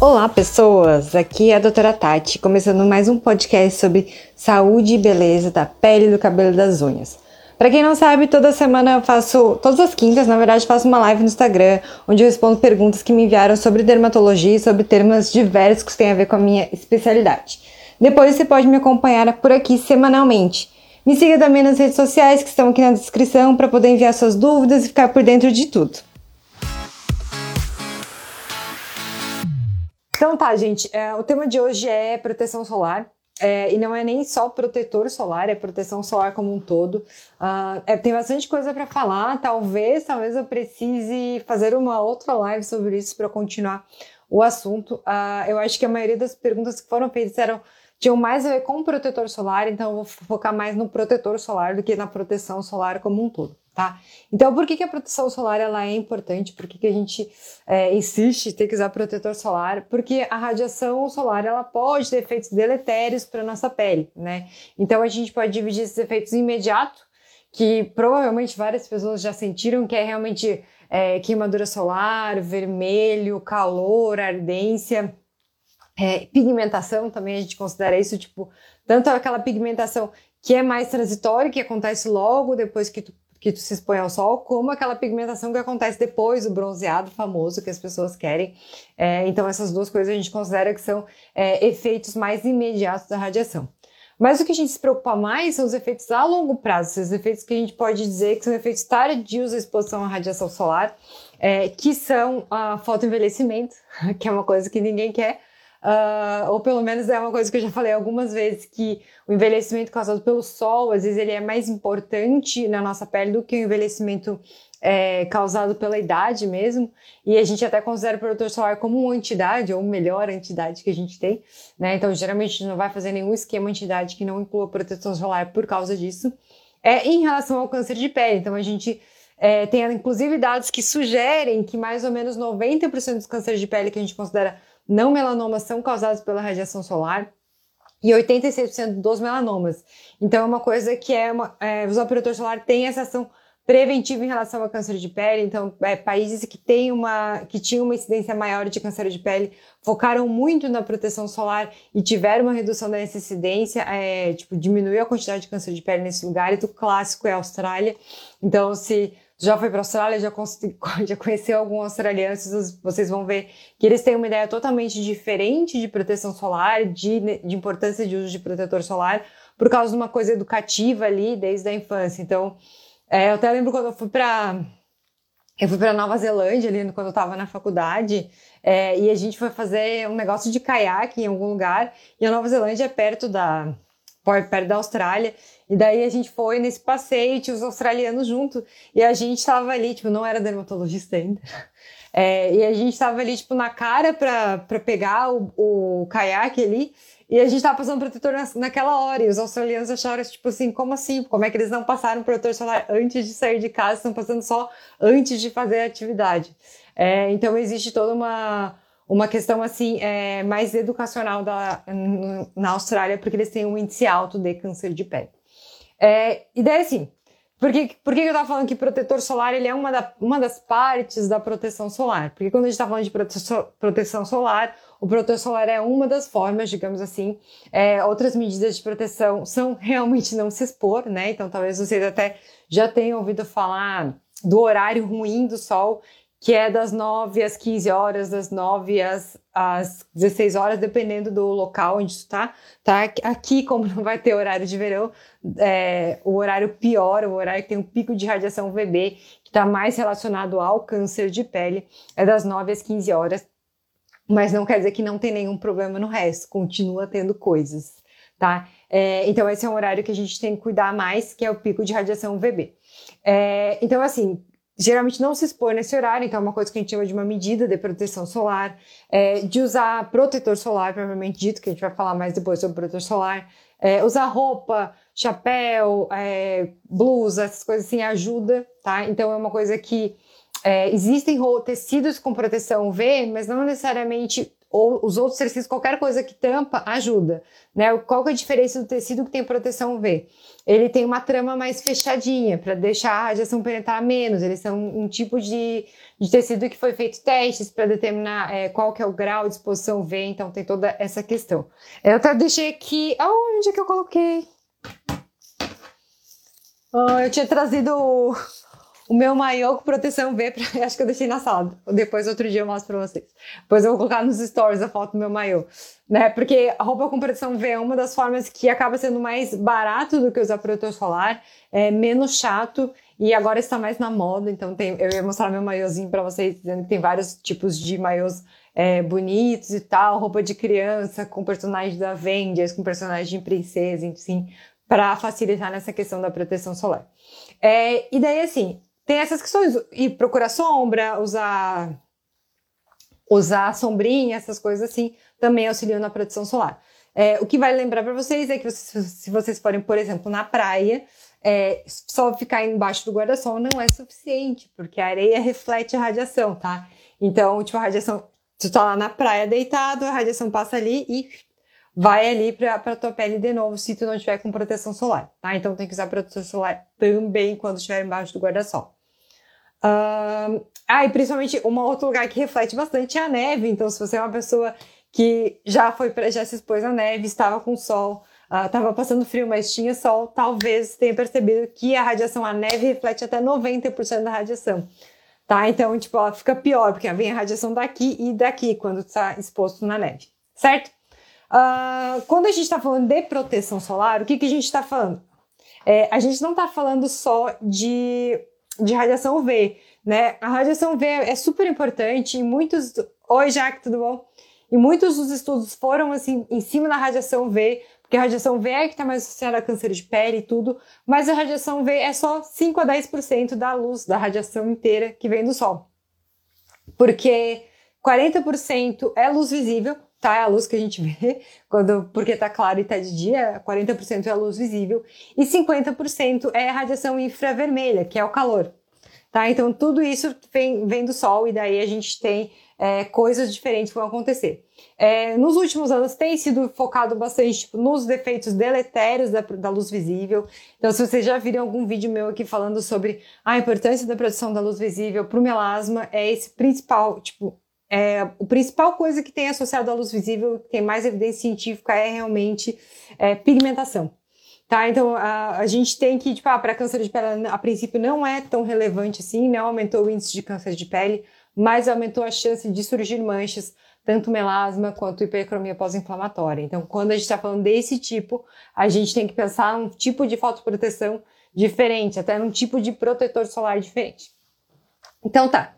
Olá, pessoas! Aqui é a doutora Tati, começando mais um podcast sobre saúde e beleza da pele, do cabelo e das unhas. Para quem não sabe, toda semana eu faço, todas as quintas, na verdade, faço uma live no Instagram, onde eu respondo perguntas que me enviaram sobre dermatologia e sobre temas diversos que têm a ver com a minha especialidade. Depois você pode me acompanhar por aqui semanalmente. Me siga também nas redes sociais que estão aqui na descrição para poder enviar suas dúvidas e ficar por dentro de tudo. Então tá, gente, é, o tema de hoje é proteção solar. É, e não é nem só protetor solar, é proteção solar como um todo. Uh, é, tem bastante coisa para falar. Talvez, talvez eu precise fazer uma outra live sobre isso para continuar o assunto. Uh, eu acho que a maioria das perguntas que foram feitas eram tinham mais a ver com o protetor solar, então eu vou focar mais no protetor solar do que na proteção solar como um todo tá? Então, por que, que a proteção solar ela é importante? Por que, que a gente é, insiste em ter que usar protetor solar? Porque a radiação solar ela pode ter efeitos deletérios para nossa pele, né? Então, a gente pode dividir esses efeitos imediatos, que provavelmente várias pessoas já sentiram, que é realmente é, queimadura solar, vermelho, calor, ardência, é, pigmentação também a gente considera isso, tipo, tanto aquela pigmentação que é mais transitória, que acontece logo depois que tu que se expõe ao sol, como aquela pigmentação que acontece depois do bronzeado famoso que as pessoas querem. É, então, essas duas coisas a gente considera que são é, efeitos mais imediatos da radiação. Mas o que a gente se preocupa mais são os efeitos a longo prazo, esses efeitos que a gente pode dizer que são efeitos tardios da exposição à radiação solar, é, que são a fotoenvelhecimento, que é uma coisa que ninguém quer, Uh, ou pelo menos é uma coisa que eu já falei algumas vezes, que o envelhecimento causado pelo sol, às vezes ele é mais importante na nossa pele do que o envelhecimento é, causado pela idade mesmo, e a gente até considera o protetor solar como uma entidade, ou melhor entidade que a gente tem, né? Então, geralmente, a gente não vai fazer nenhum esquema entidade que não inclua proteção solar por causa disso. É em relação ao câncer de pele, então a gente é, tem inclusive dados que sugerem que mais ou menos 90% dos cânceres de pele que a gente considera não melanomas são causados pela radiação solar e 86% dos melanomas. Então é uma coisa que é, uma, é o protetor solar tem essa ação preventiva em relação ao câncer de pele. Então, é, países que têm uma que tinham uma incidência maior de câncer de pele focaram muito na proteção solar e tiveram uma redução dessa incidência, é, tipo diminuiu a quantidade de câncer de pele nesse lugar. E o clássico é a Austrália. Então, se já foi para a Austrália, já, já conheceu alguns australianos, vocês vão ver que eles têm uma ideia totalmente diferente de proteção solar, de, de importância de uso de protetor solar, por causa de uma coisa educativa ali desde a infância. Então, é, eu até lembro quando eu fui para eu fui para Nova Zelândia ali quando eu estava na faculdade é, e a gente foi fazer um negócio de caiaque em algum lugar e a Nova Zelândia é perto da perto da Austrália e daí a gente foi nesse passeio tinha os australianos junto. E a gente tava ali, tipo, não era dermatologista ainda. É, e a gente tava ali, tipo, na cara pra, pegar o, o caiaque ali. E a gente tava passando protetor na, naquela hora. E os australianos acharam, tipo assim, como assim? Como é que eles não passaram protetor solar antes de sair de casa? Estão passando só antes de fazer a atividade. É, então existe toda uma uma questão assim é, mais educacional da, na Austrália, porque eles têm um índice alto de câncer de pele. É, e daí assim, por que, por que eu estava falando que protetor solar ele é uma, da, uma das partes da proteção solar? Porque quando a gente está falando de proteção, solar, o protetor solar é uma das formas, digamos assim. É, outras medidas de proteção são realmente não se expor, né? Então talvez vocês até já tenham ouvido falar do horário ruim do sol, que é das 9 às 15 horas, das 9 às, às 16 horas, dependendo do local onde tu tá, tá? Aqui, como não vai ter horário de verão, é, o horário pior, o horário que tem um pico de radiação UVB, que está mais relacionado ao câncer de pele, é das 9 às 15 horas, mas não quer dizer que não tem nenhum problema no resto, continua tendo coisas, tá? É, então, esse é um horário que a gente tem que cuidar mais, que é o pico de radiação UVB. É, então, assim, geralmente não se expor nesse horário, então é uma coisa que a gente chama de uma medida de proteção solar, é, de usar protetor solar, provavelmente dito, que a gente vai falar mais depois sobre protetor solar, é, usar roupa, chapéu, é, blusa, essas coisas assim ajuda, tá? Então é uma coisa que é, existem tecidos com proteção UV, mas não necessariamente ou os outros tecidos, qualquer coisa que tampa, ajuda. Né? Qual que é a diferença do tecido que tem proteção UV? Ele tem uma trama mais fechadinha, para deixar a radiação penetrar menos. Eles são um tipo de, de tecido que foi feito testes para determinar é, qual que é o grau de exposição UV, então tem toda essa questão. Eu até deixei aqui... Onde é que eu coloquei? Oh, eu tinha trazido o, meu maiô com proteção V, pra, acho que eu deixei na sala. Depois, outro dia, eu mostro pra vocês. Depois eu vou colocar nos stories a foto do meu maiô. Né? Porque a roupa com proteção V é uma das formas que acaba sendo mais barato do que usar protetor solar, é menos chato e agora está mais na moda. Então, tem, eu ia mostrar meu maiôzinho para vocês, dizendo que tem vários tipos de maiôs é, bonitos e tal, roupa de criança, com personagens da Avengers, com personagens de princesa, enfim, para facilitar nessa questão da proteção solar. É, e daí, assim, tem essas questões, e procurar sombra, usar, usar sombrinha, essas coisas assim, também auxiliam na proteção solar. É, o que vai lembrar para vocês é que vocês, se vocês forem, por exemplo, na praia, é, só ficar embaixo do guarda-sol não é suficiente, porque a areia reflete a radiação, tá? Então, tipo, a radiação, tu tá lá na praia deitado, a radiação passa ali e vai ali para a tua pele de novo se tu não tiver com proteção solar, tá? Então tem que usar proteção solar também quando estiver embaixo do guarda-sol. Uh, ah, e principalmente um outro lugar que reflete bastante é a neve. Então, se você é uma pessoa que já foi já se expôs à neve, estava com sol, estava uh, passando frio, mas tinha sol, talvez tenha percebido que a radiação, a neve reflete até 90% da radiação. Tá? Então, tipo, ela fica pior, porque vem a radiação daqui e daqui quando está exposto na neve, certo? Uh, quando a gente está falando de proteção solar, o que, que a gente está falando? É, a gente não está falando só de, de radiação UV, né? A radiação UV é super importante e muitos... Oi, Jaque, tudo bom? E muitos dos estudos foram, assim, em cima da radiação UV, porque a radiação UV é que está mais associada a câncer de pele e tudo, mas a radiação UV é só 5 a 10% da luz, da radiação inteira que vem do Sol. Porque 40% é luz visível, tá? É a luz que a gente vê, quando, porque tá claro e tá de dia, 40% é a luz visível, e 50% é a radiação infravermelha, que é o calor. Tá? Então, tudo isso vem, vem do Sol, e daí a gente tem é, coisas diferentes que vão acontecer. É, nos últimos anos tem sido focado bastante tipo, nos defeitos deletérios da, da, luz visível. Então, se vocês já viram algum vídeo meu aqui falando sobre a importância da produção da luz visível para o melasma, é esse principal, tipo, é, principal coisa que tem associado à luz visível, que tem mais evidência científica, é realmente é, pigmentação. Tá, então a, a gente tem que, tipo, ah, para câncer de pele, a princípio não é tão relevante assim, não aumentou o índice de câncer de pele, mas aumentou a chance de surgir manchas, tanto melasma quanto hipercromia pós-inflamatória. Então, quando a gente está falando desse tipo, a gente tem que pensar num tipo de fotoproteção diferente, até num tipo de protetor solar diferente. Então tá,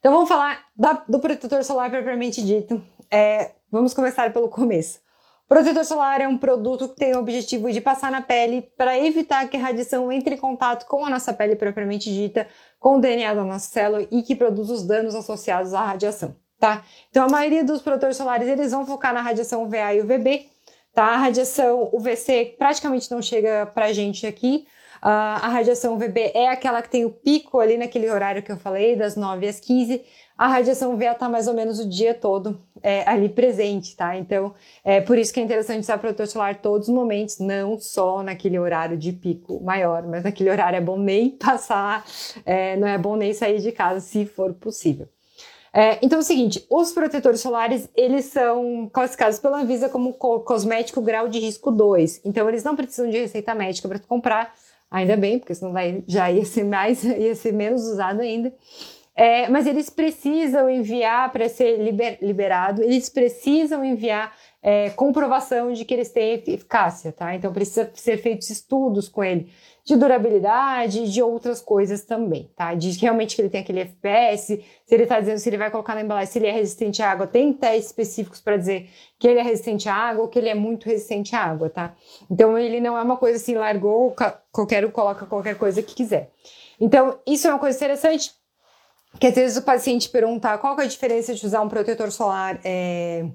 então vamos falar da, do protetor solar propriamente dito. É, vamos começar pelo começo. O protetor solar é um produto que tem o objetivo de passar na pele para evitar que a radiação entre em contato com a nossa pele propriamente dita, com o DNA da nossa célula e que produza os danos associados à radiação, tá? Então a maioria dos protetores solares eles vão focar na radiação UVA e UVB, tá? A radiação UVC praticamente não chega pra gente aqui, a radiação UVB é aquela que tem o pico ali naquele horário que eu falei, das 9 às 15. A radiação UVA está mais ou menos o dia todo é, ali presente, tá? Então, é por isso que é interessante usar protetor solar todos os momentos, não só naquele horário de pico maior, mas naquele horário é bom nem passar, é, não é bom nem sair de casa se for possível. É, então é o seguinte, os protetores solares, eles são classificados pela Anvisa como cosmético grau de risco 2. Então eles não precisam de receita médica para comprar, Ainda bem, porque senão vai, já ia ser mais, ia ser menos usado ainda. É, mas eles precisam enviar para ser liber, liberado, eles precisam enviar é, comprovação de que eles têm eficácia, tá? Então precisa ser feitos estudos com ele de durabilidade de outras coisas também, tá? De realmente que ele tem aquele FPS, se ele está dizendo se ele vai colocar na embalagem, se ele é resistente à água, tem testes específicos para dizer que ele é resistente à água ou que ele é muito resistente à água, tá? Então ele não é uma coisa assim, largou, qualquer um coloca qualquer coisa que quiser. Então, isso é uma coisa interessante, que às vezes o paciente pergunta qual é a diferença de usar um protetor solar é,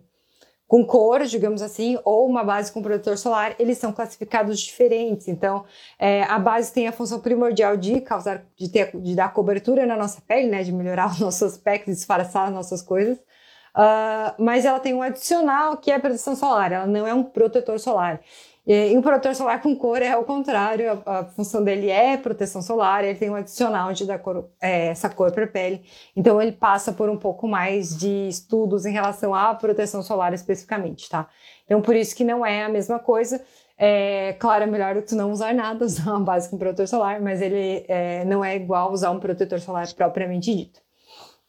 com cor, digamos assim, ou uma base com protetor solar, eles são classificados diferentes. Então, é, a base tem a função primordial de causar, de, ter, de dar cobertura na nossa pele, né, de melhorar o nosso aspecto, disfarçar as nossas coisas. uh, mas ela tem um adicional que é proteção solar, ela não é um protetor solar. E um protetor solar com cor é ao contrário, a, a, função dele é proteção solar, ele tem um adicional de dar cor, é, essa cor para a pele, então ele passa por um pouco mais de estudos em relação à proteção solar especificamente, tá? Então por isso que não é a mesma coisa, é, claro, é melhor tu não usar nada, usar uma base com protetor solar, mas ele é, não é igual usar um protetor solar propriamente dito.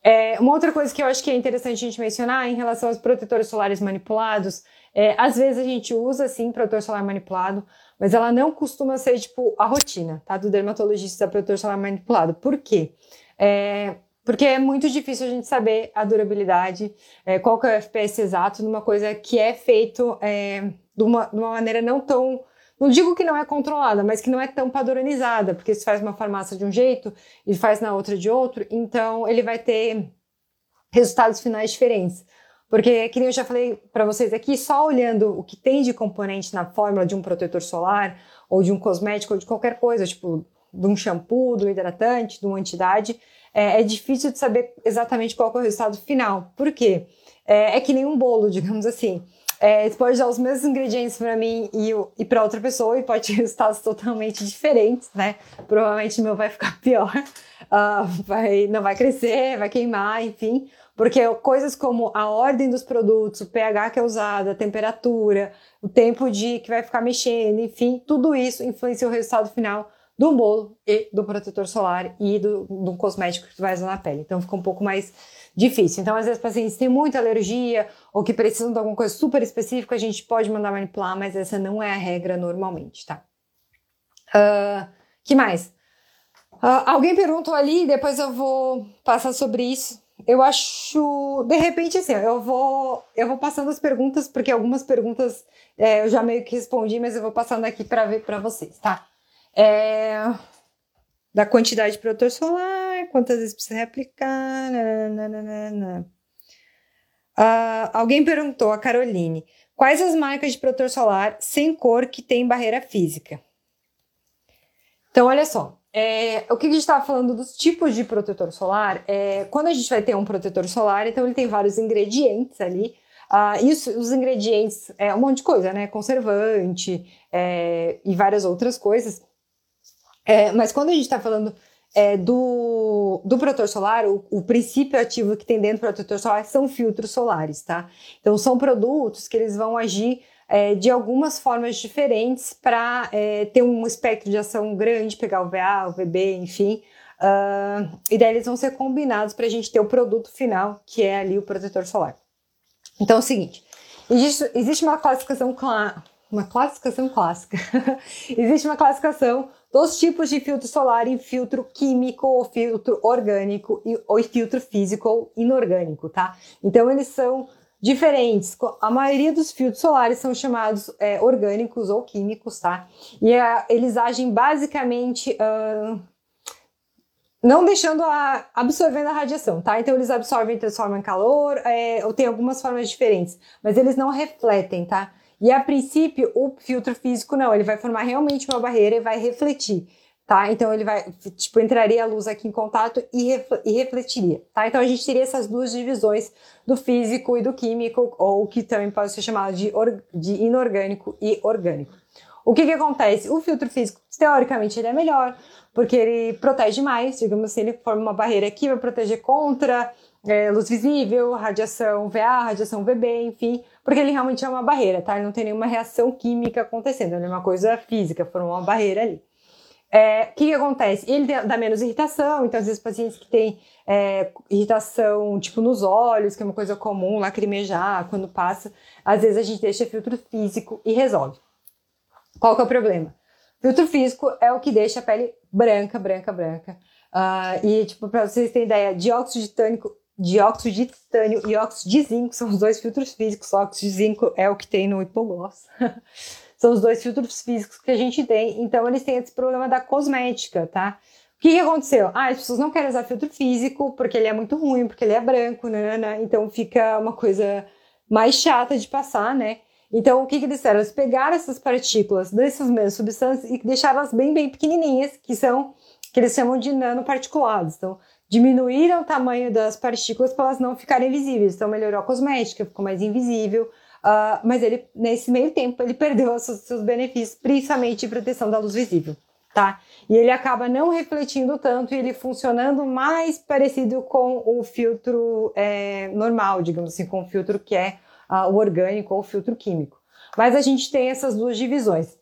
É, uma outra coisa que eu acho que é interessante a gente mencionar em relação aos protetores solares manipulados é, às vezes a gente usa, sim, protetor solar manipulado, mas ela não costuma ser, tipo, a rotina, tá? Do dermatologista protetor solar manipulado. Por quê? É, porque é muito difícil a gente saber a durabilidade, é, qual que é o FPS exato numa coisa que é feito é, de, uma, de uma maneira não tão não digo que não é controlada, mas que não é tão padronizada, porque se faz uma farmácia de um jeito e faz na outra de outro, então ele vai ter resultados finais diferentes. Porque, que nem eu já falei para vocês aqui, só olhando o que tem de componente na fórmula de um protetor solar, ou de um cosmético, ou de qualquer coisa, tipo de um shampoo, do hidratante, de uma entidade, é, é, difícil de saber exatamente qual é o resultado final. Por quê? É, é que nem um bolo, digamos assim. É, você pode usar os mesmos ingredientes para mim e, e para outra pessoa e pode ter resultados totalmente diferentes, né? Provavelmente o meu vai ficar pior, uh, vai, não vai crescer, vai queimar, enfim. Porque coisas como a ordem dos produtos, o pH que é usado, a temperatura, o tempo de que vai ficar mexendo, enfim, tudo isso influencia o resultado final do bolo e do protetor solar e do, do cosmético que tu vai usar na pele. Então fica um pouco mais difícil. Então, às vezes, pacientes têm muita alergia ou que precisam de alguma coisa super específica, a gente pode mandar manipular, mas essa não é a regra normalmente, tá? Uh, que mais? Uh, alguém perguntou ali, depois eu vou passar sobre isso eu acho, de repente, assim, eu vou, eu vou passando as perguntas, porque algumas perguntas é, eu já meio que respondi, mas eu vou passando aqui para ver para vocês, tá? É, da quantidade de protetor solar, quantas vezes precisa reaplicar, nananana. Uh, alguém perguntou, a Caroline, quais as marcas de protetor solar sem cor que tem barreira física? Então, olha só, é, o que a gente estava falando dos tipos de protetor solar, é, quando a gente vai ter um protetor solar, então ele tem vários ingredientes ali, uh, e os, os, ingredientes é um monte de coisa, né? Conservante é, e várias outras coisas. É, mas quando a gente está falando é, do, do protetor solar, o, o, princípio ativo que tem dentro do protetor solar são filtros solares, tá? Então são produtos que eles vão agir é, de algumas formas diferentes para é, ter um espectro de ação grande, pegar o VA, o VB, enfim. Uh, e daí eles vão ser combinados para a gente ter o produto final, que é ali o protetor solar. Então é o seguinte: existe, existe uma classificação uma classificação clássica. Existe uma classificação dos tipos de filtro solar em filtro químico ou filtro orgânico e, ou filtro físico ou inorgânico, tá? Então eles são diferentes. A maioria dos filtros solares são chamados é, orgânicos ou químicos, tá? E é, eles agem basicamente uh, não deixando a absorvendo a radiação, tá? Então eles absorvem e transformam em calor, é, ou tem algumas formas diferentes, mas eles não refletem, tá? E a princípio o filtro físico não, ele vai formar realmente uma barreira e vai refletir tá? Então ele vai, tipo, entraria a luz aqui em contato e, e refletiria, tá? Então a gente teria essas duas divisões do físico e do químico, ou que também pode ser chamado de, de inorgânico e orgânico. O que que acontece? O filtro físico, teoricamente, ele é melhor, porque ele protege mais, digamos assim, ele forma uma barreira que vai proteger contra é, luz visível, radiação VA, radiação VB, enfim, porque ele realmente é uma barreira, tá? Ele não tem nenhuma reação química acontecendo, ele é uma coisa física, formou uma barreira ali. É, o que, que, acontece? Ele dá menos irritação, então às vezes pacientes que têm é, irritação tipo nos olhos, que é uma coisa comum, lacrimejar quando passa, às vezes a gente deixa filtro físico e resolve. Qual que é o problema? Filtro físico é o que deixa a pele branca, branca, branca. Uh, e, tipo, para vocês terem ideia, dióxido de titânio, dióxido de titânio e óxido de zinco são os dois filtros físicos. O óxido de zinco é o que tem no hipogloss. São os dois filtros físicos que a gente tem. Então, eles têm esse problema da cosmética, tá? O que, que aconteceu? Ah, as pessoas não querem usar filtro físico porque ele é muito ruim, porque ele é branco, né? né? Então, fica uma coisa mais chata de passar, né? Então, o que, que eles fizeram? Eles pegaram essas partículas dessas mesmas substâncias e deixaram elas bem, bem pequenininhas, que são, que eles chamam de nanoparticulados. Então, diminuíram o tamanho das partículas para elas não ficarem visíveis. Então melhorou a cosmética, ficou mais invisível. Uh, mas ele, nesse meio tempo, ele perdeu os seus benefícios, principalmente proteção da luz visível, tá? E ele acaba não refletindo tanto e ele funcionando mais parecido com o filtro é, normal, digamos assim, com o filtro que é uh, o orgânico ou o filtro químico. Mas a gente tem essas duas divisões.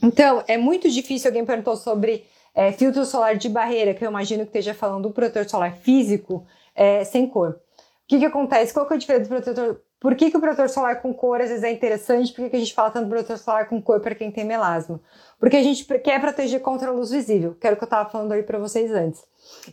Então, é muito difícil. Alguém perguntou sobre é, filtro solar de barreira, que eu imagino que esteja falando do protetor solar físico é, sem cor. O que, que acontece? Qual que é a diferença do protetor? Por que, que o protetor solar com cor às vezes é interessante? Por que, que a gente fala tanto do protetor solar com cor para quem tem melasma? Porque a gente quer proteger contra a luz visível, que era o que eu estava falando aí para vocês antes.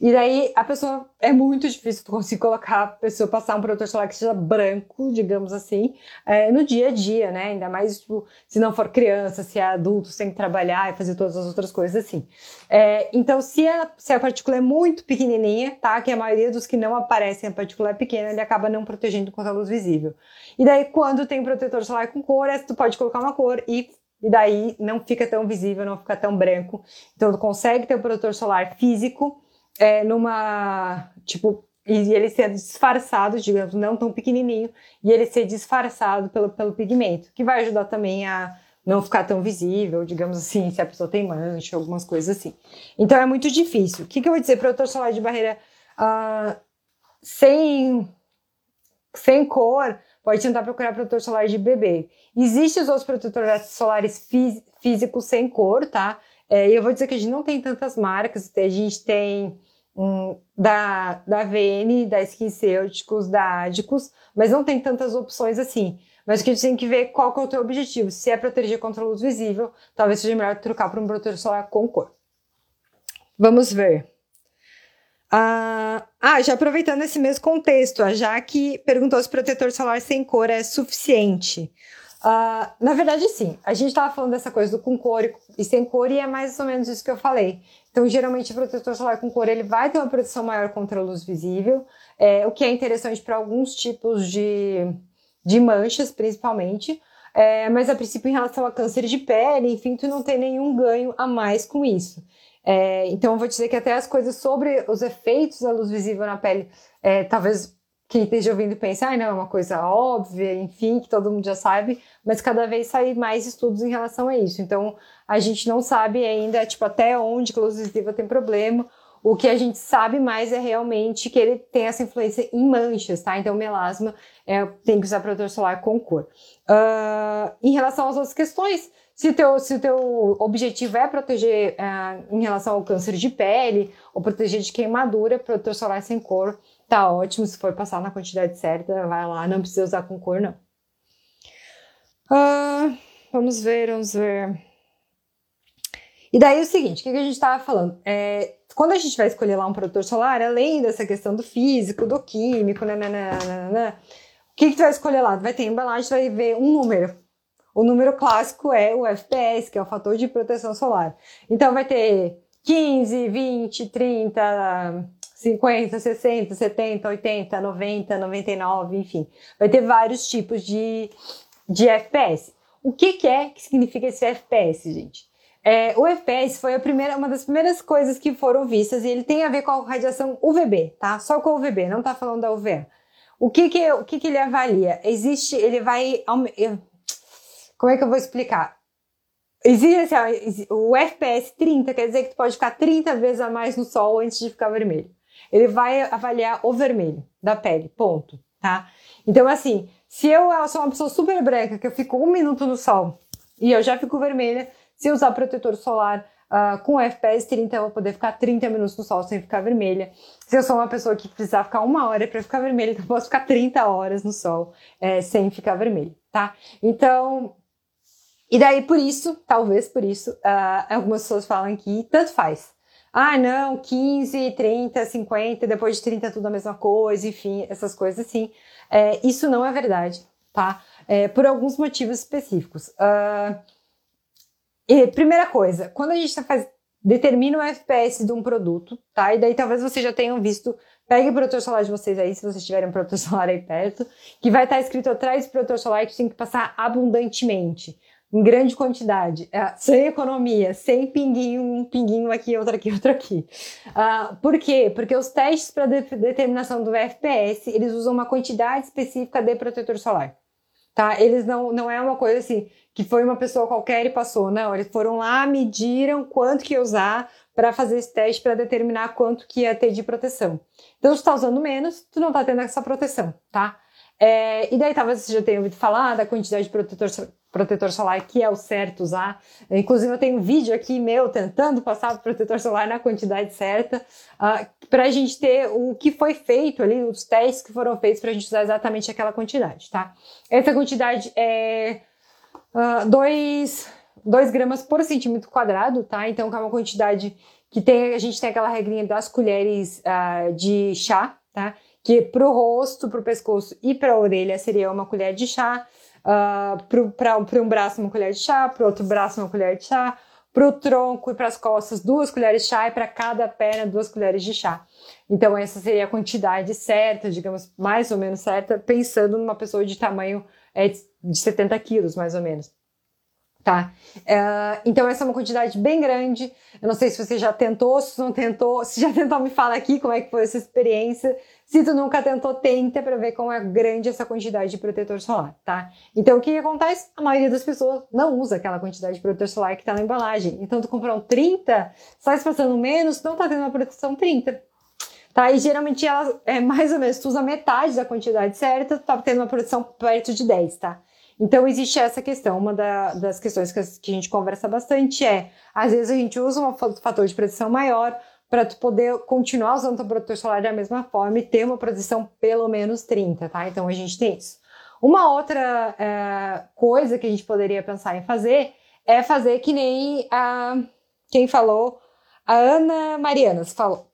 E daí a pessoa é muito difícil tu conseguir colocar a pessoa passar um protetor solar que seja branco, digamos assim, é, no dia a dia, né? Ainda mais tipo, se não for criança, se é adulto, tem que trabalhar e fazer todas as outras coisas assim. É, então, se a, se a partícula é muito pequenininha, tá? Que a maioria dos que não aparecem a partícula é pequena, ele acaba não protegendo contra a luz visível. E daí, quando tem protetor solar com cor, é, tu pode colocar uma cor e e daí não fica tão visível, não fica tão branco. Então, tu consegue ter o protetor solar físico é, numa, tipo, e ele ser disfarçado, digamos, não tão pequenininho, e ele ser disfarçado pelo, pelo pigmento, que vai ajudar também a não ficar tão visível, digamos assim, se a pessoa tem mancha, algumas coisas assim. Então é muito difícil. O que, que eu vou dizer? Protetor solar de barreira uh, sem, sem cor, pode tentar procurar protetor solar de bebê. Existem os outros protetores solares fí físicos sem cor, tá? É, eu vou dizer que a gente não tem tantas marcas, a gente tem da, da VN, da SkinCeuticals, da Adicus, mas não tem tantas opções assim. Mas que a gente tem que ver qual que é o teu objetivo. Se é proteger contra a luz visível, talvez seja melhor trocar para um protetor solar com cor. Vamos ver. Ah, ah, já aproveitando esse mesmo contexto, a Jaque perguntou se protetor solar sem cor é suficiente. Uh, na verdade, sim. A gente estava falando dessa coisa do com cor e sem cor e é mais ou menos isso que eu falei. Então, geralmente, o protetor solar com cor ele vai ter uma proteção maior contra a luz visível, é, o que é interessante para alguns tipos de, de manchas, principalmente. É, mas, a princípio, em relação a câncer de pele, enfim, tu não tem nenhum ganho a mais com isso. É, então, eu vou dizer que até as coisas sobre os efeitos da luz visível na pele, é, talvez quem esteja ouvindo pense, ah, não, é uma coisa óbvia, enfim, que todo mundo já sabe, mas cada vez saem mais estudos em relação a isso. Então, a gente não sabe ainda, tipo, até onde a luz visível tem problema. O que a gente sabe mais é realmente que ele tem essa influência em manchas, tá? Então, melasma é, tem que usar protetor solar com cor. Uh, em relação às outras questões, se o teu, se o teu objetivo é proteger uh, em relação ao câncer de pele ou proteger de queimadura, protetor solar sem cor tá ótimo. Se for passar na quantidade certa, vai lá, não precisa usar com cor, não. Uh, vamos ver, vamos ver. E daí é o seguinte, o que, a gente estava falando? É, quando a gente vai escolher lá um produtor solar, além dessa questão do físico, do químico, nananana, o que, que tu vai escolher lá? Tu vai ter embalagem, tu vai ver um número. O número clássico é o FPS, que é o fator de proteção solar. Então vai ter 15, 20, 30, 50, 60, 70, 80, 90, 99, enfim. Vai ter vários tipos de, de FPS. O que, que é que significa esse FPS, gente? É, o FPS foi primeira, uma das primeiras coisas que foram vistas e ele tem a ver com a radiação UVB, tá? Só com a UVB, não tá falando da UVA. O que que, o que que ele avalia? Existe, ele vai... Como é que eu vou explicar? Existe assim, o FPS 30, quer dizer que tu pode ficar 30 vezes a mais no sol antes de ficar vermelho. Ele vai avaliar o vermelho da pele, ponto, tá? Então, assim, se eu, sou uma pessoa super branca, que eu fico um minuto no sol e eu já fico vermelha, se eu usar protetor solar uh, com FPS 30, eu vou poder ficar 30 minutos no sol sem ficar vermelha. Se eu sou uma pessoa que precisar ficar uma hora para ficar vermelha, então eu posso ficar 30 horas no sol é, sem ficar vermelha, tá? Então, e daí por isso, talvez por isso, uh, algumas pessoas falam que tanto faz. Ah, não, 15, 30, 50, depois de 30 é tudo a mesma coisa, enfim, essas coisas assim. É, isso não é verdade, tá? É, por alguns motivos específicos. Uh, e, primeira coisa, quando a gente tá faz, determina o FPS de um produto, tá? E daí talvez vocês já tenham visto, pegue o protetor solar de vocês aí, se vocês tiverem um protetor solar aí perto, que vai estar tá escrito atrás do protetor solar que tem que passar abundantemente. Em grande quantidade, uh, sem economia, sem pinguinho, um pinguinho aqui, outro aqui, outro aqui. Uh, por quê? Porque os testes para de determinação do FPS, eles usam uma quantidade específica de protetor solar. Tá? Eles não, não é uma coisa assim, que foi uma pessoa qualquer e passou. Não, eles foram lá, mediram quanto que ia usar para fazer esse teste para determinar quanto que ia ter de proteção. Então, se tu tá usando menos, tu não tá tendo essa proteção, tá? É, e daí talvez você já tenha ouvido falar da quantidade de protetor, protetor solar que é o certo usar. Inclusive, eu tenho um vídeo aqui meu tentando passar o protetor solar na quantidade certa, uh, ah, para a gente ter o que foi feito ali, os testes que foram feitos para a gente usar exatamente aquela quantidade, tá? Essa quantidade é 2 uh, gramas por centímetro quadrado, tá? Então, é uma quantidade que tem, a gente tem aquela regrinha das colheres uh, de chá, tá? que para o rosto, para o pescoço e para a orelha seria uma colher de chá, uh, para um braço uma colher de chá, para outro braço uma colher de chá, para o tronco e para as costas duas colheres de chá e para cada perna duas colheres de chá. Então essa seria a quantidade certa, digamos, mais ou menos certa, pensando numa pessoa de tamanho é, de 70 quilos, mais ou menos tá? Uh, então essa é uma quantidade bem grande. Eu não sei se você já tentou, se não tentou, se já tentou me fala aqui como é que foi essa experiência. Se tu nunca tentou, tenta para ver como é grande essa quantidade de protetor solar, tá? Então o que, acontece? A maioria das pessoas não usa aquela quantidade de protetor solar que está na embalagem. Então tu comprou um 30, sai passando menos, não tá tendo uma proteção 30. Tá? E geralmente ela é mais ou menos, tu usa metade da quantidade certa, tu tá tendo uma proteção perto de 10, tá? Então, existe essa questão. Uma da, das questões que a, gente conversa bastante é, às vezes a gente usa um fator de proteção maior para tu poder continuar usando o protetor solar da mesma forma e ter uma proteção pelo menos 30, tá? Então, a gente tem isso. Uma outra é, coisa que a gente poderia pensar em fazer é fazer que nem a, quem falou, a Ana Marianas falou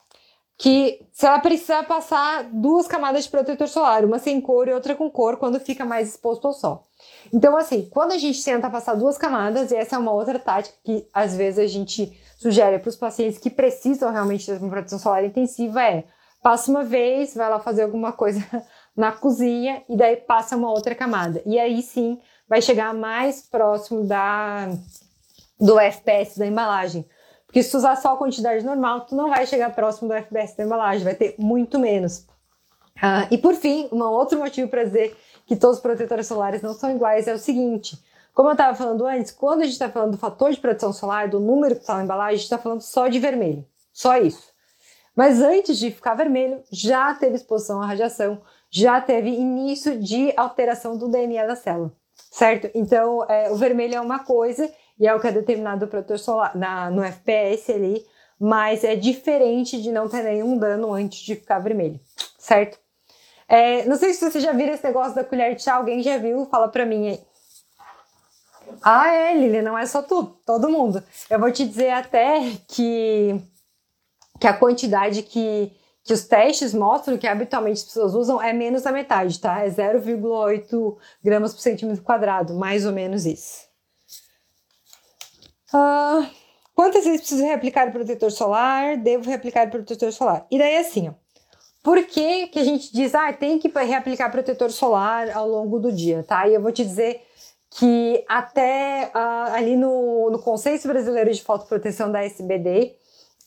que se ela precisa passar duas camadas de protetor solar, uma sem cor e outra com cor, quando fica mais exposto ao sol. Então, assim, quando a gente tenta passar duas camadas, e essa é uma outra tática que às vezes a gente sugere para os pacientes que precisam realmente de uma proteção solar intensiva, é passa uma vez, vai lá fazer alguma coisa na cozinha e daí passa uma outra camada. E aí sim vai chegar mais próximo da do FPS da embalagem. Porque se tu usar só a quantidade normal, tu não vai chegar próximo do FPS da embalagem, vai ter muito menos. Ah, e por fim, um outro motivo para dizer que todos os protetores solares não são iguais é o seguinte: como eu estava falando antes, quando a gente está falando do fator de proteção solar, do número que está na embalagem, a gente está falando só de vermelho, só isso. Mas antes de ficar vermelho, já teve exposição à radiação, já teve início de alteração do DNA da célula, certo? Então, é, o vermelho é uma coisa e é o que é determinado protetor solar, na, no FPS ali, mas é diferente de não ter nenhum dano antes de ficar vermelho, certo? É, não sei se você já viu esse negócio da colher de chá, alguém já viu? Fala pra mim aí. Ah, é, Lili, não é só tu, todo mundo. Eu vou te dizer até que, que a quantidade que, que os testes mostram que habitualmente as pessoas usam é menos da metade, tá? É 0,8 gramas por centímetro quadrado, mais ou menos isso. Uh, quantas vezes preciso reaplicar o protetor solar? Devo reaplicar o protetor solar? E daí assim, ó. Por que, que a gente diz, ah, tem que reaplicar protetor solar ao longo do dia, tá? E eu vou te dizer que até uh, ali no, no Consenso Brasileiro de Fotoproteção da SBD,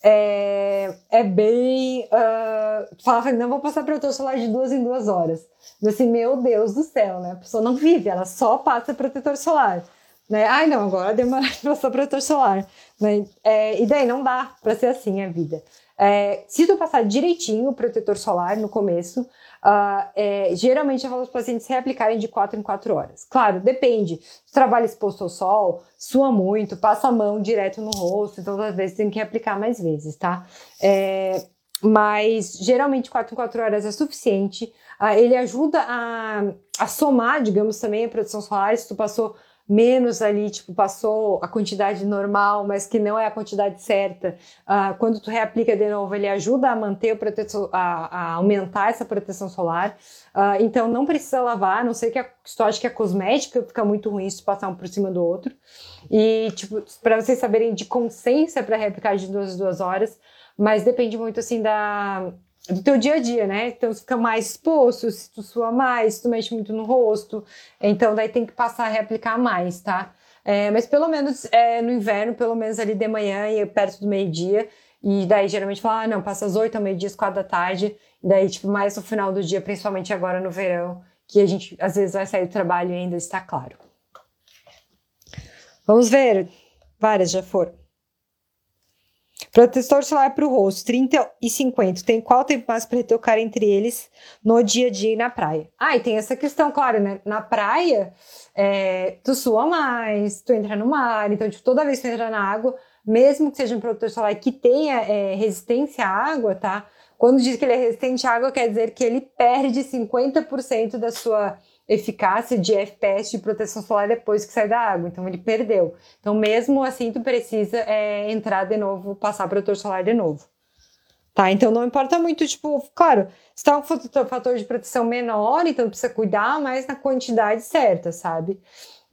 é, é bem. Uh, fala, não vou passar protetor solar de duas em duas horas. Assim, meu Deus do céu, né? A pessoa não vive, ela só passa protetor solar. Né? Ai, não, agora demora para passar protetor solar. Né? É, e daí não dá para ser assim a vida. É, se tu passar direitinho o protetor solar no começo, uh, é, geralmente eu falo os pacientes reaplicarem de 4 em 4 horas. Claro, depende. Se trabalha exposto ao sol, sua muito, passa a mão direto no rosto, então às vezes tem que reaplicar mais vezes, tá? É, mas geralmente 4 em 4 horas é suficiente. Uh, ele ajuda a, a somar, digamos, também a proteção solar. Se tu passou menos ali, tipo, passou a quantidade normal, mas que não é a quantidade certa, uh, quando tu reaplica de novo, ele ajuda a manter o proteção, a, a aumentar essa proteção solar. Uh, então não precisa lavar, a não sei que a, se tu acha que a cosmética fica muito ruim se passar um por cima do outro. E, tipo, para vocês saberem de consciência para reaplicar de duas duas horas, mas depende muito assim da do teu dia a dia, né? Então você fica mais exposto, se tu sua mais, se tu mexe muito no rosto, então daí tem que passar a reaplicar mais, tá? É, mas pelo menos é, no inverno, pelo menos ali de manhã e perto do meio-dia. E daí geralmente fala, ah, não, passa às 8 ao meio-dia, às 4 da tarde. E daí, tipo, mais no final do dia, principalmente agora no verão, que a gente às vezes vai sair do trabalho e ainda está claro. Vamos ver. Várias já foram. Protetor solar para o rosto, 30 e 50. Tem qual tempo mais para retocar entre eles no dia a dia e na praia? Ah, e tem essa questão, claro, né? Na praia, é, tu sua mais, tu entra no mar, então, tipo, toda vez que tu entra na água, mesmo que seja um protetor solar que tenha é, resistência à água, tá? Quando diz que ele é resistente à água, quer dizer que ele perde 50% da sua eficácia de FPS de proteção solar depois que sai da água. Então ele perdeu. Então mesmo assim tu precisa é, entrar de novo, passar protetor solar de novo. Tá? Então não importa muito, tipo, claro, se tá um fator de proteção menor, então precisa cuidar mais na quantidade certa, sabe?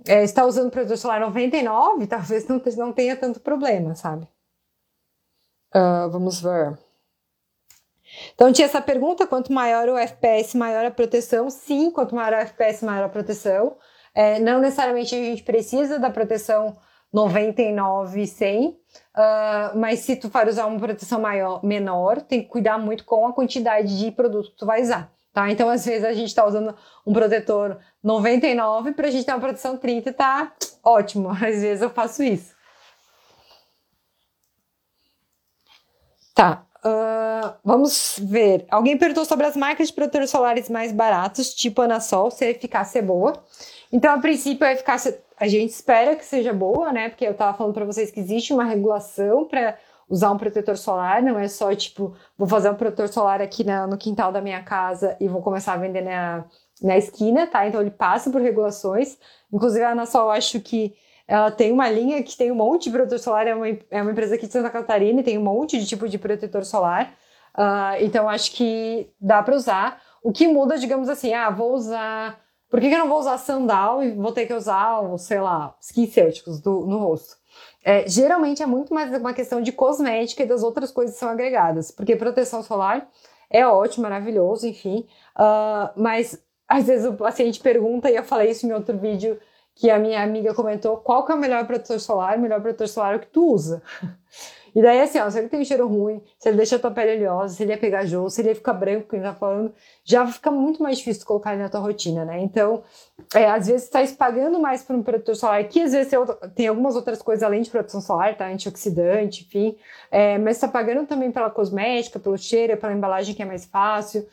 É, está usando protetor solar 99, talvez não, não tenha tanto problema, sabe? Uh, vamos ver. Então tinha essa pergunta: quanto maior o FPS, maior a proteção? Sim, quanto maior o FPS, maior a proteção. É, não necessariamente a gente precisa da proteção 99 e 100, uh, mas se tu for usar uma proteção maior, menor, tem que cuidar muito com a quantidade de produto que tu vai usar. Tá? Então, às vezes, a gente está usando um protetor 99 para a gente ter uma proteção 30 e tá ótimo. Às vezes eu faço isso. Tá. Uh, vamos ver. Alguém perguntou sobre as marcas de protetores solares mais baratos, tipo Anasol, se a eficácia é boa. Então, a princípio, a eficácia a gente espera que seja boa, né? Porque eu estava falando para vocês que existe uma regulação para usar um protetor solar, não é só tipo, vou fazer um protetor solar aqui na, no quintal da minha casa e vou começar a vender na, na esquina, tá? Então ele passa por regulações. Inclusive, a Anasol, eu acho que ela tem uma linha que tem um monte de protetor solar, é uma, é uma empresa aqui de Santa Catarina e tem um monte de tipo de protetor solar. Uh, então, acho que dá para usar. O que muda, digamos assim, ah, vou usar. Por que, que eu não vou usar sandal e vou ter que usar, sei lá, skincêuticos no rosto? É, geralmente é muito mais uma questão de cosmética e das outras coisas que são agregadas, porque proteção solar é ótimo, maravilhoso, enfim, uh, mas às vezes o paciente pergunta, e eu falei isso em outro vídeo que a minha amiga comentou qual que é o melhor protetor solar, o melhor protetor solar é o que tu usa. E daí, assim, ó, se ele tem cheiro ruim, se ele deixa a tua pele oleosa, se ele é pegajoso, se ele fica branco, que ele tá falando, já fica muito mais difícil colocar ele na tua rotina, né? Então, é, às vezes, tá pagando mais por um protetor solar, que às vezes tem algumas outras coisas além de proteção solar, tá? Antioxidante, enfim. É, mas tá pagando também pela cosmética, pelo cheiro, pela embalagem que é mais fácil.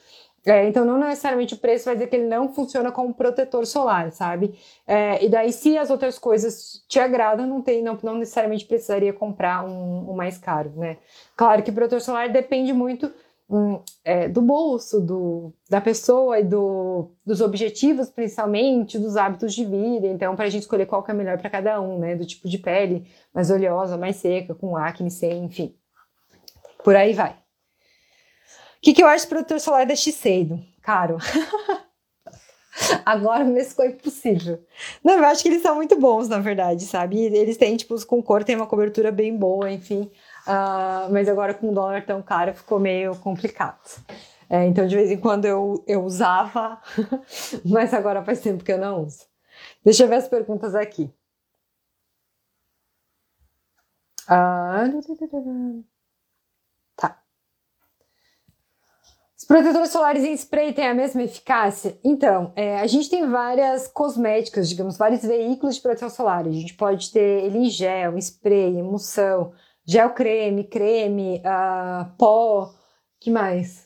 É, então, não necessariamente o preço vai dizer que ele não funciona como protetor solar, sabe? É, e daí, se as outras coisas te agradam, não, tem, não, não necessariamente precisaria comprar um, um mais caro, né? Claro que o protetor solar depende muito hum, é, do bolso, do, da pessoa e do, dos objetivos, principalmente, dos hábitos de vida. Então, para a gente escolher qual que é melhor para cada um, né? Do tipo de pele mais oleosa, mais seca, com acne, sem, enfim. Por aí vai que, que eu acho do protetor solar da Shiseido? Caro. Agora mesmo ficou impossível. Não, eu acho que eles são muito bons, na verdade, sabe? Eles têm, tipo, com cor, tem uma cobertura bem boa, enfim. Uh, mas agora com o dólar tão caro ficou meio complicado. É, então, de vez em quando eu, eu usava, mas agora faz tempo que eu não uso. Deixa eu ver as perguntas aqui. Uh... Os protetores solares em spray têm a mesma eficácia? Então, é, a gente tem várias cosméticas, digamos, vários veículos de proteção solar. A gente pode ter ele em gel, spray, emulsão, gel creme, creme, uh, pó, que mais?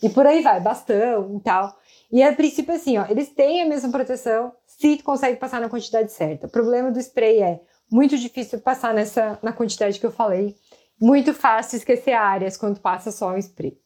E por aí vai, bastão e tal. E a princípio, assim, ó, eles têm a mesma proteção se consegue passar na quantidade certa. O problema do spray é muito difícil passar nessa na quantidade que eu falei. Muito fácil esquecer áreas quando passa só um spray.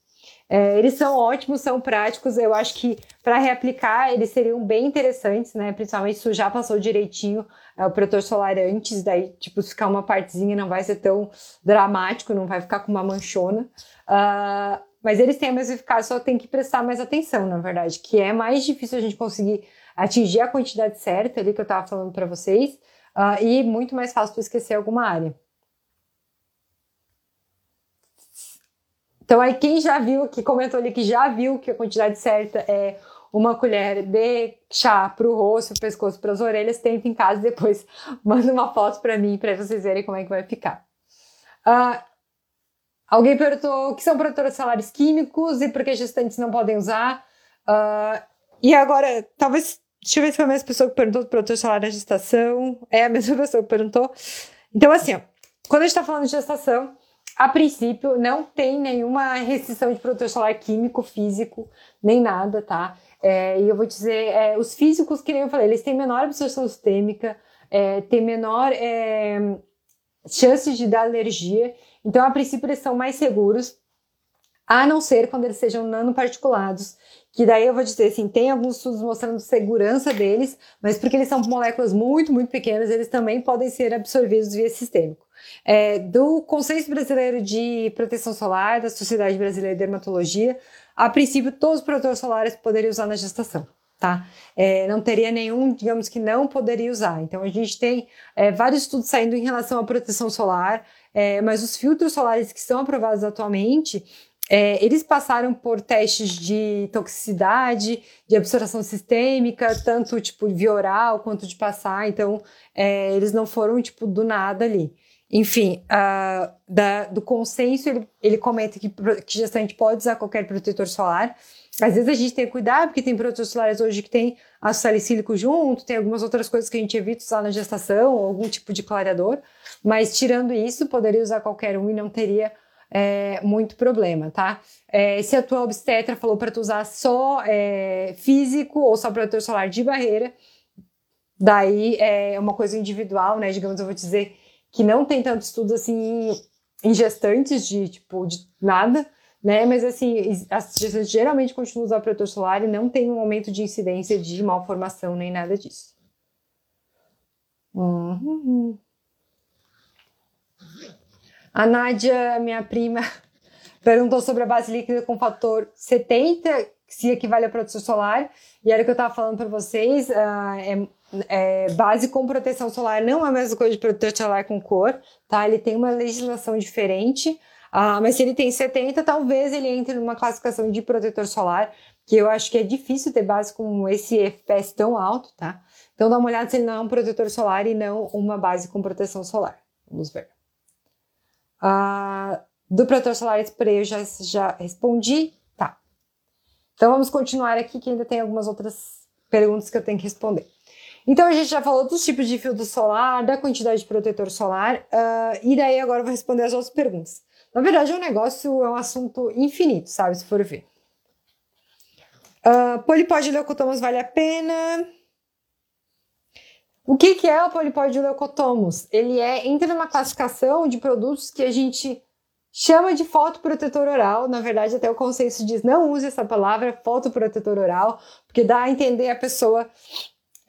É, eles são ótimos, são práticos. Eu acho que para reaplicar eles seriam bem interessantes, né? Principalmente se já passou direitinho é, o protetor solar antes, daí, tipo, se ficar uma partezinha não vai ser tão dramático, não vai ficar com uma manchona. Uh, mas eles têm a mesma eficácia, só tem que prestar mais atenção, na verdade, que é mais difícil a gente conseguir atingir a quantidade certa ali que eu estava falando para vocês, uh, e muito mais fácil para esquecer alguma área. Então, aí quem já viu, que comentou ali que já viu que a quantidade certa é uma colher de chá para o rosto, pescoço, para as orelhas, tenta em casa depois manda uma foto para mim para vocês verem como é que vai ficar. Uh, alguém perguntou o que são protetores solares químicos e por que gestantes não podem usar. Uh, e agora, talvez, deixa eu ver se foi a mesma pessoa que perguntou do protetor solar da gestação. É a mesma pessoa que perguntou. Então, assim, ó, quando a gente está falando de gestação, a princípio, não tem nenhuma restrição de protetor solar químico, físico, nem nada, tá? É, e eu vou dizer, é, os físicos, que nem eu falei, eles têm menor absorção sistêmica, é, têm menor é, chances de dar alergia, então, a princípio, eles são mais seguros, a não ser quando eles sejam nanoparticulados, que daí eu vou dizer assim, tem alguns estudos mostrando segurança deles, mas porque eles são moléculas muito, muito pequenas, eles também podem ser absorvidos via sistêmico. É, do Conselho Brasileiro de Proteção Solar, da Sociedade Brasileira de Dermatologia, a princípio todos os protetores solares poderiam usar na gestação. Tá? É, não teria nenhum, digamos que não poderia usar. Então a gente tem é, vários estudos saindo em relação à proteção solar, é, mas os filtros solares que são aprovados atualmente, é, eles passaram por testes de toxicidade, de absorção sistêmica, tanto tipo via oral quanto de passar, então é, eles não foram tipo do nada ali. Enfim, da, do consenso, ele, ele comenta que, que gestante pode usar qualquer protetor solar. Às vezes a gente tem que cuidar, porque tem protetores solares hoje que tem ácido salicílico junto, tem algumas outras coisas que a gente evita usar na gestação, algum tipo de clareador. Mas tirando isso, poderia usar qualquer um e não teria é, muito problema, tá? É, se a tua obstetra falou para tu usar só é, físico ou só protetor solar de barreira, daí é uma coisa individual, né? Digamos, eu vou dizer que não tem tanto estudo assim em gestantes de tipo de nada, né? Mas assim, as gestantes geralmente continuam usando protetor solar e não tem um aumento de incidência de malformação nem nada disso. Uhum. A Nádia, minha prima, perguntou sobre a base líquida com fator 70, se equivale a protetor solar. E era o que eu estava falando para vocês. Uh, é é, base com proteção solar não é a mesma coisa de protetor solar com cor, tá? Ele tem uma legislação diferente, ah, mas se ele tem 70, talvez ele entre numa classificação de protetor solar, que eu acho que é difícil ter base com esse FPS tão alto, tá? Então dá uma olhada se ele não é um protetor solar e não uma base com proteção solar. Vamos ver. Ah, do protetor solar spray eu já, já respondi, tá. Então vamos continuar aqui que ainda tem algumas outras perguntas que eu tenho que responder. Então a gente já falou dos tipos de filtro solar, da quantidade de protetor solar, uh, e daí agora eu vou responder as outras perguntas. Na verdade, é um negócio, é um assunto infinito, sabe, se for ver. Uh, polipode de leucotomos vale a pena? O que, que é o polipode de leucotomos? Ele é, entra numa classificação de produtos que a gente chama de fotoprotetor oral. Na verdade, até o consenso diz não use essa palavra, fotoprotetor oral, porque dá a entender a pessoa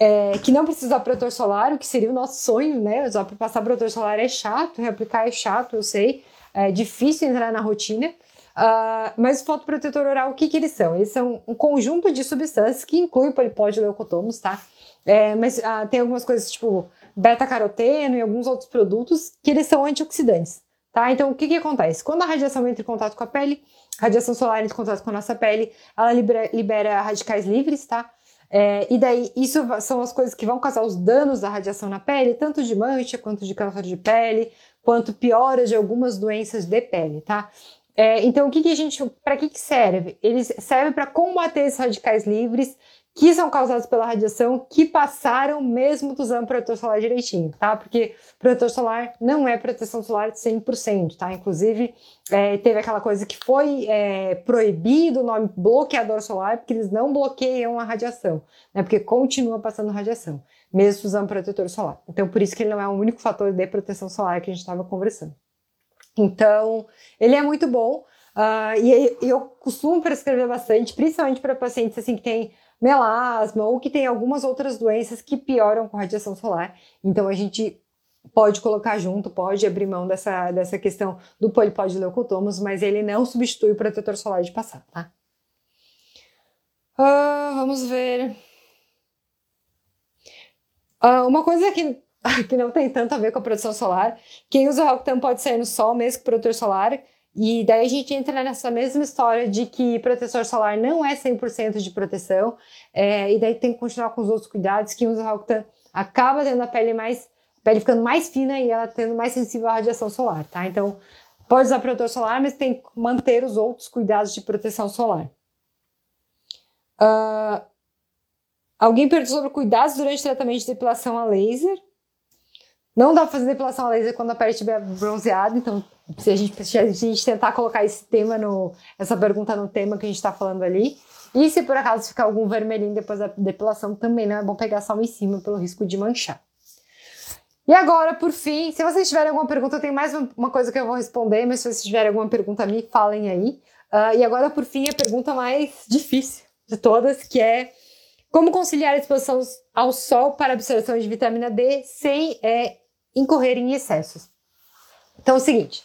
é, que não precisa usar protetor solar, o que seria o nosso sonho, né? Usar para passar protetor solar é chato, reaplicar é chato, eu sei, é difícil entrar na rotina. Uh, mas o fotoprotetor oral, o que, que eles são? Eles são um conjunto de substâncias que inclui o polipóide leucotomos, tá? É, mas uh, tem algumas coisas tipo beta-caroteno e alguns outros produtos que eles são antioxidantes, tá? Então, o que, que acontece? Quando a radiação entra em contato com a pele, radiação solar entra em contato com a nossa pele, ela libera, libera radicais livres, tá? É, e daí, isso são as coisas que vão causar os danos da radiação na pele, tanto de mancha, quanto de câncer de pele, quanto piora de algumas doenças de pele, tá? É, então, o que, que a gente, para que, que serve? Ele serve para combater esses radicais livres que são causados pela radiação que passaram mesmo usando protetor solar direitinho, tá? Porque protetor solar não é proteção solar 100%, tá? Inclusive, é, teve aquela coisa que foi é, proibido o nome bloqueador solar, porque eles não bloqueiam a radiação, né? Porque continua passando radiação, mesmo usando protetor solar. Então, por isso que ele não é o único fator de proteção solar que a gente estava conversando. Então, ele é muito bom. Uh, e eu costumo prescrever bastante, principalmente para pacientes assim que têm melasma ou que tem algumas outras doenças que pioram com radiação solar. Então a gente pode colocar junto, pode abrir mão dessa, dessa questão do leucotomos, mas ele não substitui o protetor solar de passado, tá? Uh, vamos ver. Uh, uma coisa que, que não tem tanto a ver com a proteção solar, quem usa Rocktan pode sair no sol mesmo com protetor solar, E daí a gente entra nessa mesma história de que protetor solar não é 100% de proteção, é, e daí tem que continuar com os outros cuidados, que o Roxtan acaba tendo a pele mais, pele ficando mais fina e ela tendo mais sensível à radiação solar, tá? Então, pode usar protetor solar, mas tem que manter os outros cuidados de proteção solar. Uh, alguém perguntou sobre cuidados durante tratamento de depilação a laser. Não dá para fazer depilação a laser quando a pele estiver bronzeada, então se a gente, se a gente tentar colocar esse tema no, essa pergunta no tema que a gente está falando ali. E se por acaso ficar algum vermelhinho depois da depilação, também não é bom pegar sal em cima pelo risco de manchar. E agora, por fim, se vocês tiverem alguma pergunta, eu tenho mais uma coisa que eu vou responder, mas se vocês tiverem alguma pergunta, me falem aí. Uh, e agora, por fim, a pergunta mais difícil de todas, que é como conciliar a exposição ao sol para absorção de vitamina D sem é, incorrer em excessos. Então é o seguinte,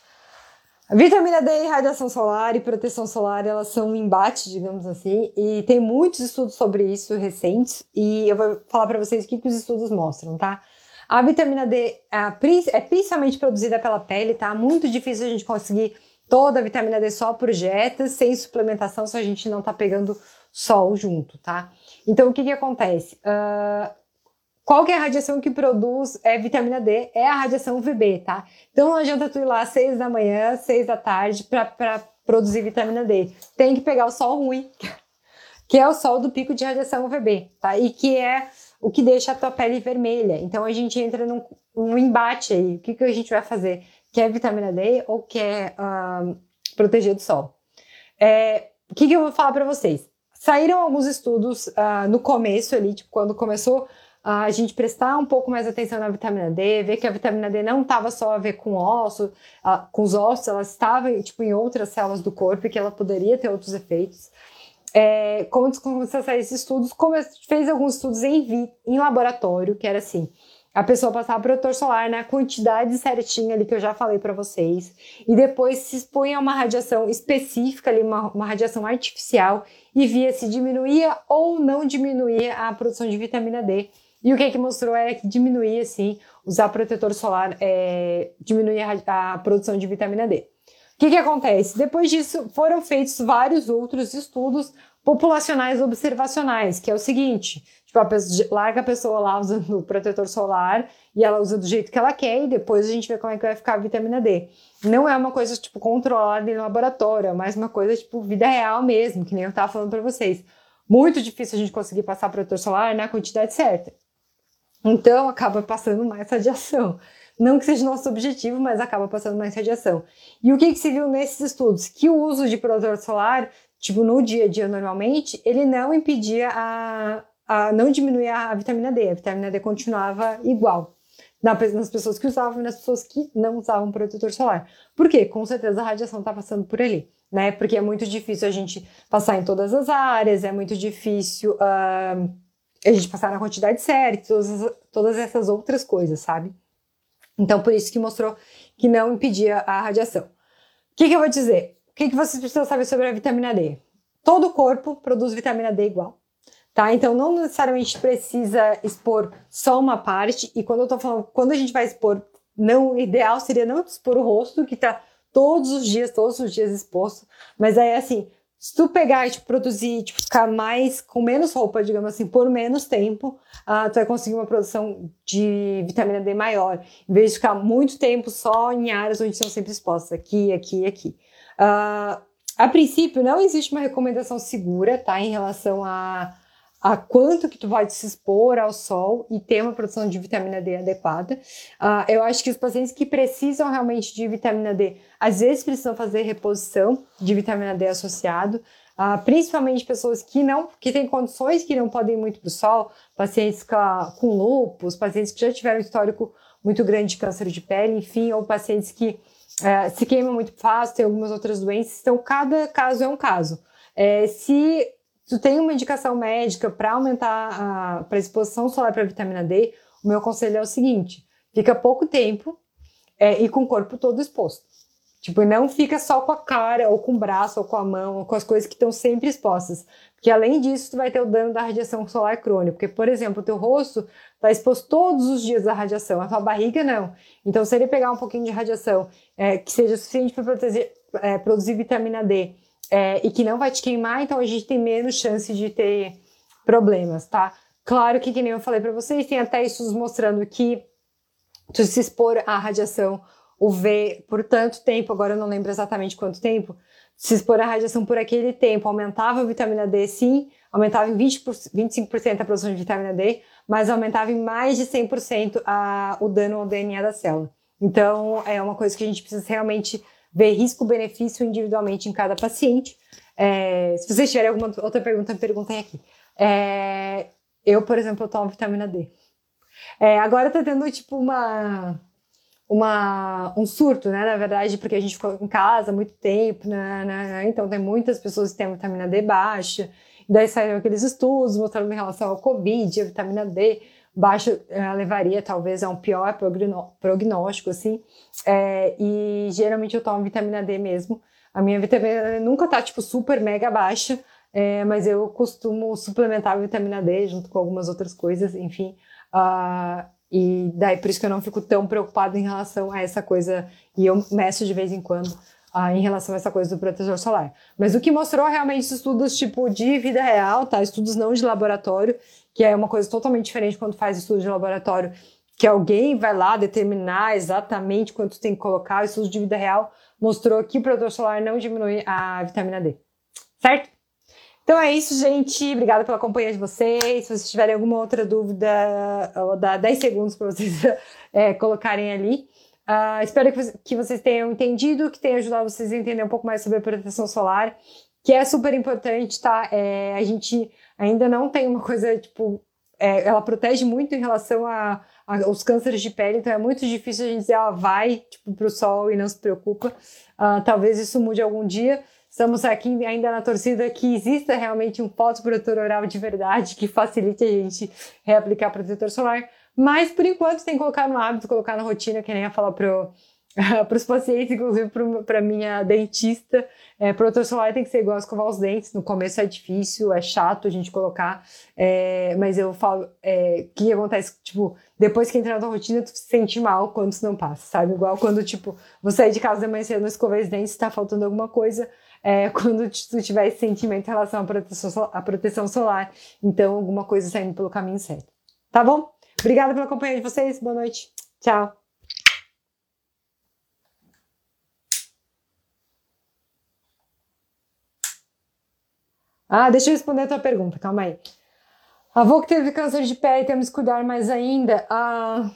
a vitamina D radiação solar e proteção solar, elas são um embate, digamos assim, e tem muitos estudos sobre isso recentes, e eu vou falar para vocês o que, que os estudos mostram, tá? A vitamina D é principalmente produzida pela pele, tá? Muito difícil a gente conseguir toda a vitamina D só por dieta, sem suplementação, se a gente não tá pegando sol junto, tá? Então, o que que acontece? Uh, qual que é a radiação que produz é, vitamina D? É a radiação UVB, tá? Então, não adianta tu ir lá às 6 da manhã, 6 da tarde para produzir vitamina D. Tem que pegar o sol ruim, que é o sol do pico de radiação UVB, tá? E que é o que deixa a tua pele vermelha. Então, a gente entra num, num embate aí. O que, que a gente vai fazer? Quer vitamina D ou quer proteger do sol? É, o que, que eu vou falar para vocês? Saíram alguns estudos uh, no começo ali, tipo, quando começou a gente prestar um pouco mais atenção na vitamina D, ver que a vitamina D não estava só a ver com osso, uh, com os ossos, ela estava tipo, em outras células do corpo e que ela poderia ter outros efeitos. É, como começou a sair esses estudos, fez alguns estudos em, em laboratório, que era assim, a pessoa passava protetor solar na quantidade certinha ali que eu já falei para vocês, e depois se expunha a uma radiação específica ali, uma, uma radiação artificial, e via se diminuía ou não diminuía a produção de vitamina D. E o que, que mostrou era que diminuía, sim, usar protetor solar é, diminuía a, a produção de vitamina D. O que, que acontece? Depois disso, foram feitos vários outros estudos populacionais observacionais, que é o seguinte: tipo, a pessoa, larga a pessoa lá usando o protetor solar e ela usa do jeito que ela quer, e depois a gente vê como é que vai ficar a vitamina D. Não é uma coisa, tipo, controlada em laboratório, é mais uma coisa, tipo, vida real mesmo, que nem eu tava falando para vocês. Muito difícil a gente conseguir passar protetor solar na quantidade certa. Então, acaba passando mais radiação. Não que seja nosso objetivo, mas acaba passando mais radiação. E o que, que se viu nesses estudos? Que o uso de protetor solar, tipo, no dia a dia normalmente, ele não impedia a, a não diminuir a vitamina D. A vitamina D continuava igual nas pessoas que usavam e nas pessoas que não usavam protetor solar. Por quê? Com certeza a radiação está passando por ali, né? Porque é muito difícil a gente passar em todas as áreas, é muito difícil uh, a gente passar na quantidade certa, todas, todas essas outras coisas, sabe? Então, por isso que mostrou que não impedia a radiação. O que, que eu vou dizer? O que, que vocês precisam saber sobre a vitamina D? Todo o corpo produz vitamina D igual. Tá? Então, não necessariamente precisa expor só uma parte. E quando eu tô falando, quando a gente vai expor, não, o ideal seria não expor o rosto, que tá todos os dias, todos os dias exposto. Mas aí, assim, se tu pegar e tipo, produzir, tipo, ficar mais, com menos roupa, digamos assim, por menos tempo, uh, tu vai conseguir uma produção de vitamina D maior, em vez de ficar muito tempo só em áreas onde estão sempre expostas, aqui, aqui aqui. Uh, a princípio, não existe uma recomendação segura, tá, em relação a a quanto que tu pode se expor ao sol e ter uma produção de vitamina D adequada. Uh, eu acho que os pacientes que precisam realmente de vitamina D, às vezes precisam fazer reposição de vitamina D associado, uh, principalmente pessoas que não, que têm condições que não podem ir muito para o sol, pacientes com, com lúpus, pacientes que já tiveram histórico muito grande de câncer de pele, enfim, ou pacientes que uh, se queimam muito fácil, têm algumas outras doenças. Então, cada caso é um caso. É, se tu tem uma indicação médica para aumentar a exposição solar para vitamina D, o meu conselho é o seguinte: fica pouco tempo é, e com o corpo todo exposto. Tipo, não fica só com a cara, ou com o braço, ou com a mão, ou com as coisas que estão sempre expostas. Porque além disso, tu vai ter o dano da radiação solar crônica. Porque, por exemplo, o teu rosto está exposto todos os dias à radiação, a tua barriga não. Então, se ele pegar um pouquinho de radiação é, que seja suficiente para é, produzir vitamina D é, e que não vai te queimar, então a gente tem menos chance de ter problemas, tá? Claro que, que nem eu falei para vocês, tem até estudos mostrando que tu se expor à radiação UV por tanto tempo, agora eu não lembro exatamente quanto tempo, se expor à radiação por aquele tempo aumentava a vitamina D, sim, aumentava em 20 25% a produção de vitamina D, mas aumentava em mais de 100% a, o dano ao DNA da célula. Então, é uma coisa que a gente precisa realmente ver risco-benefício individualmente em cada paciente. É, se vocês tiverem alguma outra pergunta, perguntem aqui. É, eu, por exemplo, eu tomo vitamina D. É, agora tá tendo, tipo, uma uma, um surto, né? Na verdade, porque a gente ficou em casa muito tempo, né, né, né? então tem muitas pessoas que têm vitamina D baixa. Daí saíram aqueles estudos mostrando em relação ao Covid, a vitamina D baixa eh, levaria talvez a um pior prognóstico, assim. É, e geralmente eu tomo vitamina D mesmo. A minha vitamina D nunca tá, tipo, super mega baixa, é, mas eu costumo suplementar a vitamina D junto com algumas outras coisas, enfim. Uh, e daí por isso que eu não fico tão preocupada em relação a essa coisa, e eu meço de vez em quando ah, em relação a essa coisa do protetor solar. Mas o que mostrou realmente estudos tipo de vida real, tá? Estudos não de laboratório, que é uma coisa totalmente diferente quando faz estudo de laboratório, que alguém vai lá determinar exatamente quanto tem que colocar. O estudo de vida real mostrou que o protetor solar não diminui a vitamina D. Certo? Então é isso, gente. Obrigada pela companhia de vocês. Se vocês tiverem alguma outra dúvida, vou dar 10 segundos para vocês é, colocarem ali. Uh, espero que, vocês tenham entendido, que tenha ajudado vocês a entender um pouco mais sobre a proteção solar, que é super importante, tá? É, a gente ainda não tem uma coisa, tipo, é, ela protege muito em relação a, a, aos cânceres de pele, então é muito difícil a gente dizer, ela vai, tipo, pro sol e não se preocupa. Uh, talvez isso mude algum dia. Estamos aqui ainda na torcida que exista realmente um fotoprotetor oral de verdade que facilite a gente reaplicar protetor solar. Mas, por enquanto, tem que colocar no hábito, colocar na rotina, que nem ia falar pro, para os pacientes, inclusive para minha dentista. É, protetor solar tem que ser igual a escovar os dentes. No começo é difícil, é chato a gente colocar, é, mas eu falo, é, que acontece? Tipo, depois que entra na rotina, tu se sente mal quando isso não passa, sabe? Igual quando, tipo, você sair de casa de manhã cedo, não escovar os dentes, está faltando alguma coisa, é, quando tu tiver esse sentimento em relação à proteção, à proteção solar. Então, alguma coisa saindo pelo caminho certo. Tá bom? Obrigada pela companhia de vocês. Boa noite. Tchau. Ah, deixa eu responder a tua pergunta, calma aí. Avô que teve câncer de pele, temos que cuidar mais ainda? Ah,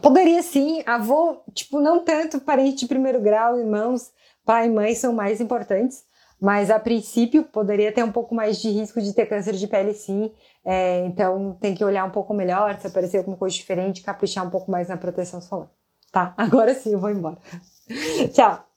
poderia sim. Avô, tipo, não tanto parente de primeiro grau, irmãos, pai e mãe são mais importantes, mas a princípio poderia ter um pouco mais de risco de ter câncer de pele sim. É, então tem que olhar um pouco melhor, se aparecer alguma coisa diferente, caprichar um pouco mais na proteção solar. Tá, agora sim eu vou embora. Tchau!